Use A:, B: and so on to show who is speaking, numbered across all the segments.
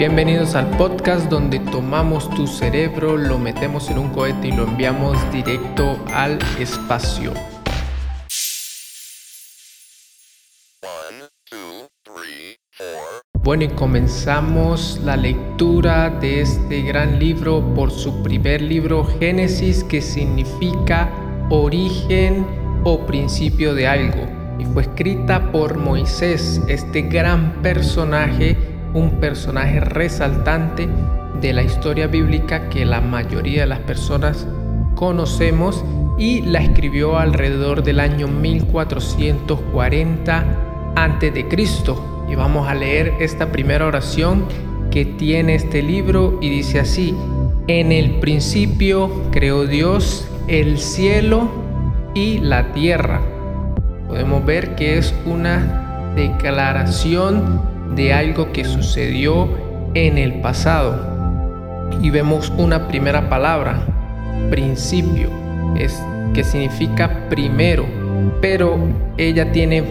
A: Bienvenidos al podcast donde tomamos tu cerebro, lo metemos en un cohete y lo enviamos directo al espacio. Bueno, y comenzamos la lectura de este gran libro por su primer libro, Génesis, que significa origen o principio de algo. Y fue escrita por Moisés, este gran personaje un personaje resaltante de la historia bíblica que la mayoría de las personas conocemos y la escribió alrededor del año 1440 a.C. Y vamos a leer esta primera oración que tiene este libro y dice así, en el principio creó Dios el cielo y la tierra. Podemos ver que es una declaración de algo que sucedió en el pasado. Y vemos una primera palabra, principio, es que significa primero, pero ella tiene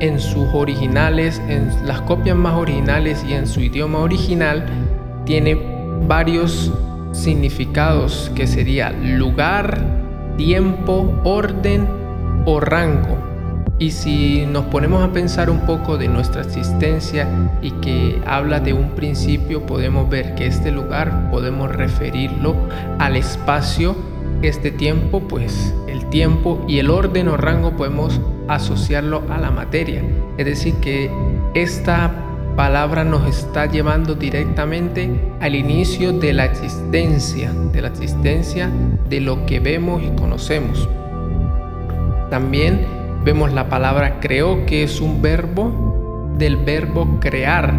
A: en sus originales, en las copias más originales y en su idioma original, tiene varios significados que sería lugar, tiempo, orden o rango. Y si nos ponemos a pensar un poco de nuestra existencia y que habla de un principio, podemos ver que este lugar podemos referirlo al espacio, este tiempo, pues el tiempo y el orden o rango podemos asociarlo a la materia. Es decir, que esta palabra nos está llevando directamente al inicio de la existencia, de la existencia de lo que vemos y conocemos. También vemos la palabra creó, que es un verbo del verbo crear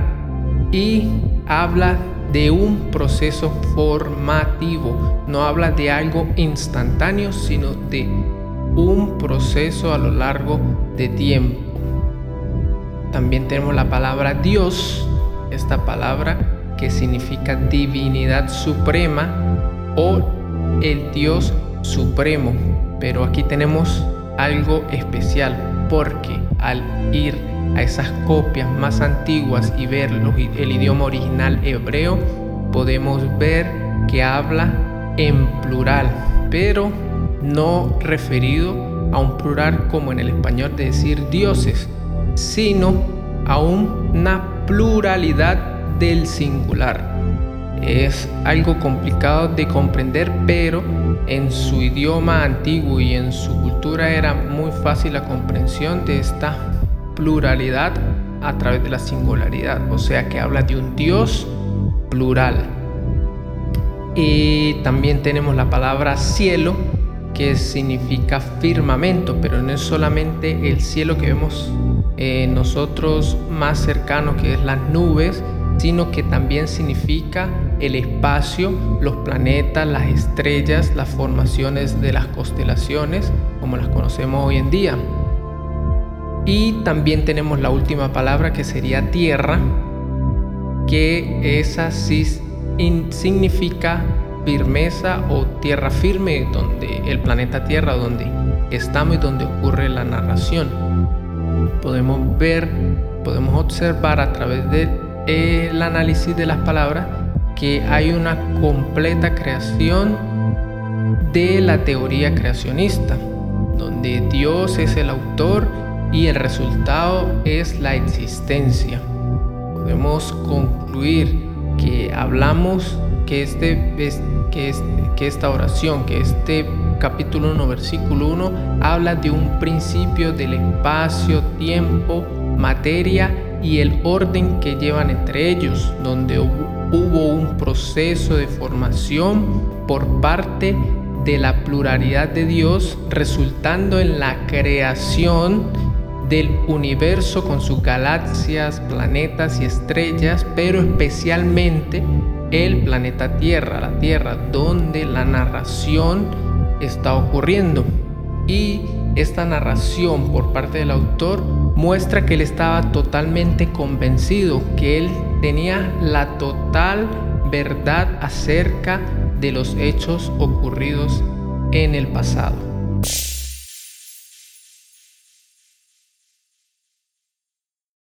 A: y habla de un proceso formativo. No habla de algo instantáneo, sino de un proceso a lo largo de tiempo. También tenemos la palabra Dios, esta palabra que significa divinidad suprema o el Dios supremo. Pero aquí tenemos algo especial porque al ir a esas copias más antiguas y ver el idioma original hebreo, podemos ver que habla en plural, pero no referido a un plural como en el español de decir dioses, sino a una pluralidad del singular. Es algo complicado de comprender, pero en su idioma antiguo y en su cultura era muy fácil la comprensión de esta pluralidad a través de la singularidad, o sea que habla de un Dios plural. Y también tenemos la palabra cielo, que significa firmamento, pero no es solamente el cielo que vemos eh, nosotros más cercano, que es las nubes, sino que también significa el espacio, los planetas, las estrellas, las formaciones de las constelaciones, como las conocemos hoy en día. Y también tenemos la última palabra que sería tierra, que esa sí significa firmeza o tierra firme, donde el planeta Tierra, donde estamos y donde ocurre la narración. Podemos ver, podemos observar a través del análisis de las palabras que hay una completa creación de la teoría creacionista, donde Dios es el autor y el resultado es la existencia. Podemos concluir que hablamos que, este, que, que esta oración, que este capítulo 1, versículo 1, habla de un principio del espacio, tiempo, materia y el orden que llevan entre ellos, donde hubo un proceso de formación por parte de la pluralidad de Dios, resultando en la creación del universo con sus galaxias, planetas y estrellas, pero especialmente el planeta Tierra, la Tierra, donde la narración está ocurriendo. Y esta narración por parte del autor muestra que él estaba totalmente convencido, que él tenía la total verdad acerca de los hechos ocurridos en el pasado.